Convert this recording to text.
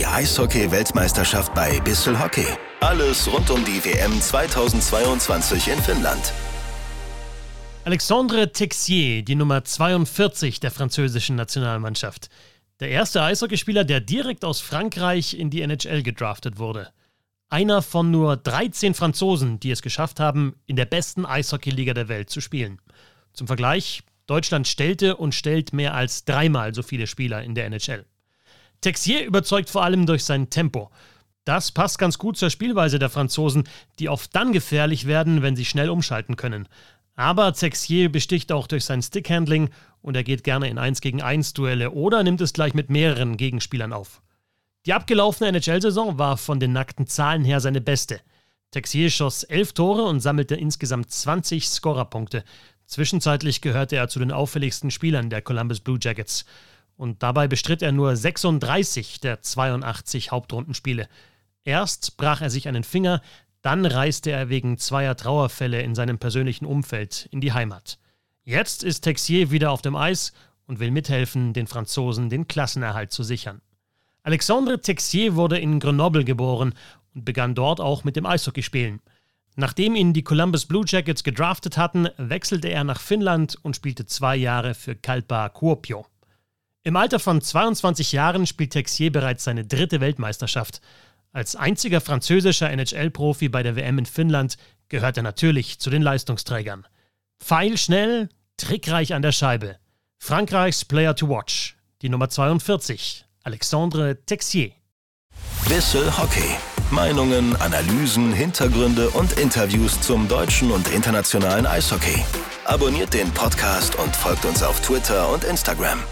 Die Eishockey-Weltmeisterschaft bei Bissel Hockey. Alles rund um die WM 2022 in Finnland. Alexandre Texier, die Nummer 42 der französischen Nationalmannschaft. Der erste Eishockeyspieler, der direkt aus Frankreich in die NHL gedraftet wurde. Einer von nur 13 Franzosen, die es geschafft haben, in der besten Eishockeyliga der Welt zu spielen. Zum Vergleich, Deutschland stellte und stellt mehr als dreimal so viele Spieler in der NHL. Texier überzeugt vor allem durch sein Tempo. Das passt ganz gut zur Spielweise der Franzosen, die oft dann gefährlich werden, wenn sie schnell umschalten können. Aber Texier besticht auch durch sein Stickhandling und er geht gerne in 1 gegen 1 Duelle oder nimmt es gleich mit mehreren Gegenspielern auf. Die abgelaufene NHL-Saison war von den nackten Zahlen her seine beste. Texier schoss elf Tore und sammelte insgesamt 20 Scorerpunkte. Zwischenzeitlich gehörte er zu den auffälligsten Spielern der Columbus Blue Jackets und dabei bestritt er nur 36 der 82 Hauptrundenspiele. Erst brach er sich einen Finger, dann reiste er wegen zweier Trauerfälle in seinem persönlichen Umfeld in die Heimat. Jetzt ist Texier wieder auf dem Eis und will mithelfen, den Franzosen den Klassenerhalt zu sichern. Alexandre Texier wurde in Grenoble geboren und begann dort auch mit dem Eishockeyspielen. Nachdem ihn die Columbus Blue Jackets gedraftet hatten, wechselte er nach Finnland und spielte zwei Jahre für Kalpa Kuopio. Im Alter von 22 Jahren spielt Texier bereits seine dritte Weltmeisterschaft. Als einziger französischer NHL-Profi bei der WM in Finnland gehört er natürlich zu den Leistungsträgern. Pfeilschnell, trickreich an der Scheibe. Frankreichs Player to Watch, die Nummer 42, Alexandre Texier. Bissel Hockey. Meinungen, Analysen, Hintergründe und Interviews zum deutschen und internationalen Eishockey. Abonniert den Podcast und folgt uns auf Twitter und Instagram.